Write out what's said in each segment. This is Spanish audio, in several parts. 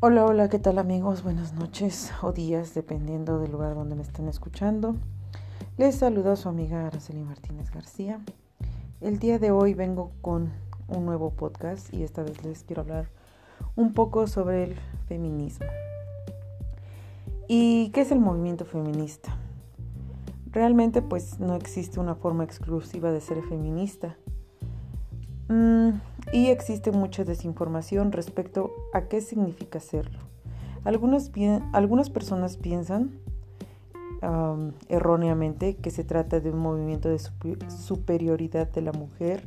Hola, hola, ¿qué tal amigos? Buenas noches o días, dependiendo del lugar donde me estén escuchando. Les saluda su amiga Araceli Martínez García. El día de hoy vengo con un nuevo podcast y esta vez les quiero hablar un poco sobre el feminismo. ¿Y qué es el movimiento feminista? Realmente pues no existe una forma exclusiva de ser feminista. Mm, y existe mucha desinformación respecto a qué significa serlo. Algunas, algunas personas piensan erróneamente que se trata de un movimiento de superioridad de la mujer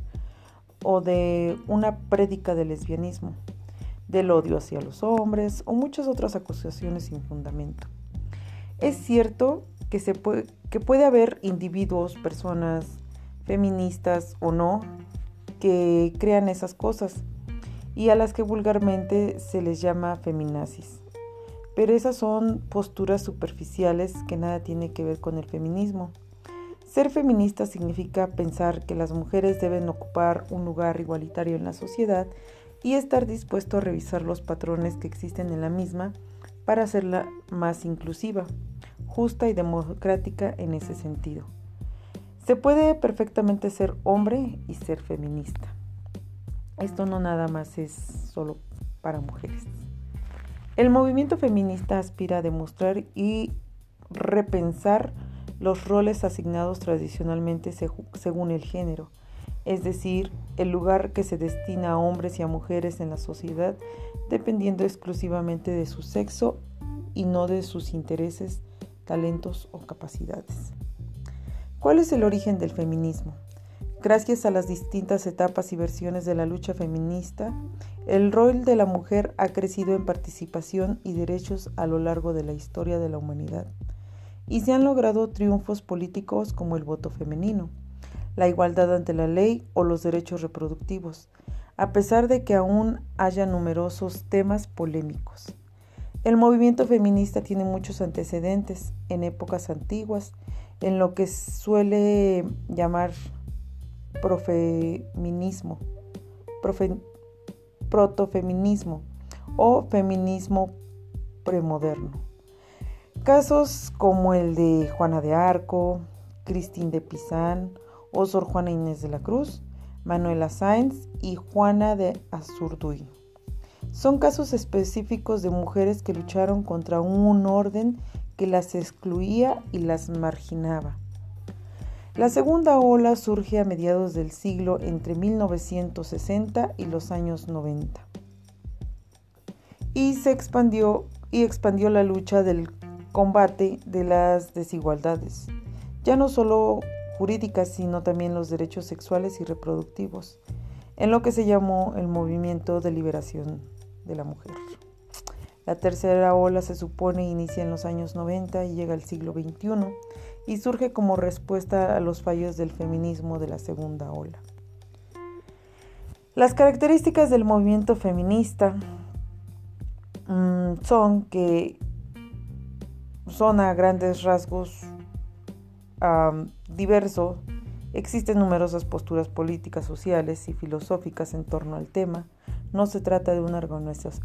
o de una prédica del lesbianismo, del odio hacia los hombres o muchas otras acusaciones sin fundamento. Es cierto que, se que puede haber individuos, personas feministas o no, que crean esas cosas y a las que vulgarmente se les llama feminazis. Pero esas son posturas superficiales que nada tiene que ver con el feminismo. Ser feminista significa pensar que las mujeres deben ocupar un lugar igualitario en la sociedad y estar dispuesto a revisar los patrones que existen en la misma para hacerla más inclusiva, justa y democrática en ese sentido. Se puede perfectamente ser hombre y ser feminista. Esto no nada más es solo para mujeres. El movimiento feminista aspira a demostrar y repensar los roles asignados tradicionalmente según el género, es decir, el lugar que se destina a hombres y a mujeres en la sociedad dependiendo exclusivamente de su sexo y no de sus intereses, talentos o capacidades. ¿Cuál es el origen del feminismo? Gracias a las distintas etapas y versiones de la lucha feminista, el rol de la mujer ha crecido en participación y derechos a lo largo de la historia de la humanidad, y se han logrado triunfos políticos como el voto femenino, la igualdad ante la ley o los derechos reproductivos, a pesar de que aún haya numerosos temas polémicos. El movimiento feminista tiene muchos antecedentes en épocas antiguas en lo que suele llamar profeminismo, protofeminismo o feminismo premoderno. Casos como el de Juana de Arco, Cristín de Pizán o Sor Juana Inés de la Cruz, Manuela Sáenz y Juana de Azurduy. Son casos específicos de mujeres que lucharon contra un orden que las excluía y las marginaba. La segunda ola surge a mediados del siglo entre 1960 y los años 90 y se expandió y expandió la lucha del combate de las desigualdades, ya no solo jurídicas, sino también los derechos sexuales y reproductivos, en lo que se llamó el movimiento de liberación de la mujer. La tercera ola se supone inicia en los años 90 y llega al siglo XXI y surge como respuesta a los fallos del feminismo de la segunda ola. Las características del movimiento feminista mm, son que son a grandes rasgos diversos, existen numerosas posturas políticas, sociales y filosóficas en torno al tema, no se trata de una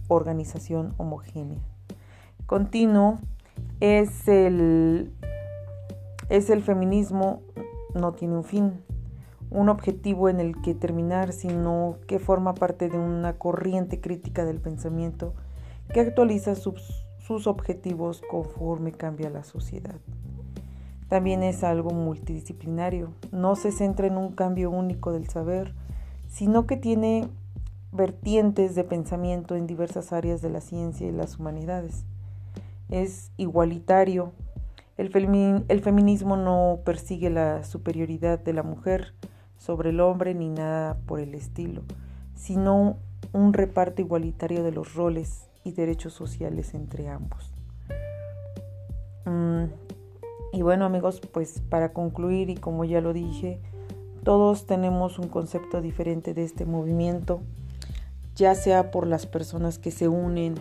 organización homogénea. Continuo es el, es el feminismo, no tiene un fin, un objetivo en el que terminar, sino que forma parte de una corriente crítica del pensamiento que actualiza sus, sus objetivos conforme cambia la sociedad. También es algo multidisciplinario, no se centra en un cambio único del saber, sino que tiene vertientes de pensamiento en diversas áreas de la ciencia y las humanidades. Es igualitario. El, feminismo no persigue la superioridad de la mujer sobre el hombre ni nada por el estilo, sino un reparto igualitario de los roles y derechos sociales entre ambos. Mm, y bueno amigos, pues para concluir y como ya lo dije, todos tenemos un concepto diferente de este movimiento ya sea por las personas que se unen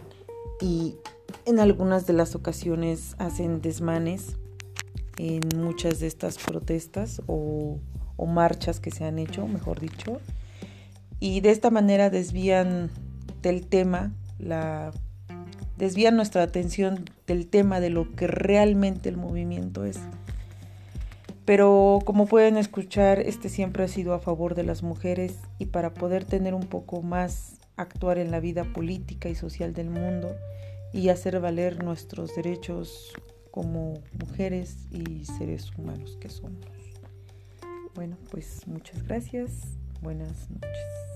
y en algunas de las ocasiones hacen desmanes en muchas de estas protestas o, marchas que se han hecho, mejor dicho, y de esta manera desvían del tema desvían nuestra atención del tema de lo que realmente el movimiento es. Pero como pueden escuchar, este siempre ha sido a favor de las mujeres y para poder tener un poco más actuar en la vida política y social del mundo y hacer valer nuestros derechos como mujeres y seres humanos que somos. Bueno, pues muchas gracias. Buenas noches.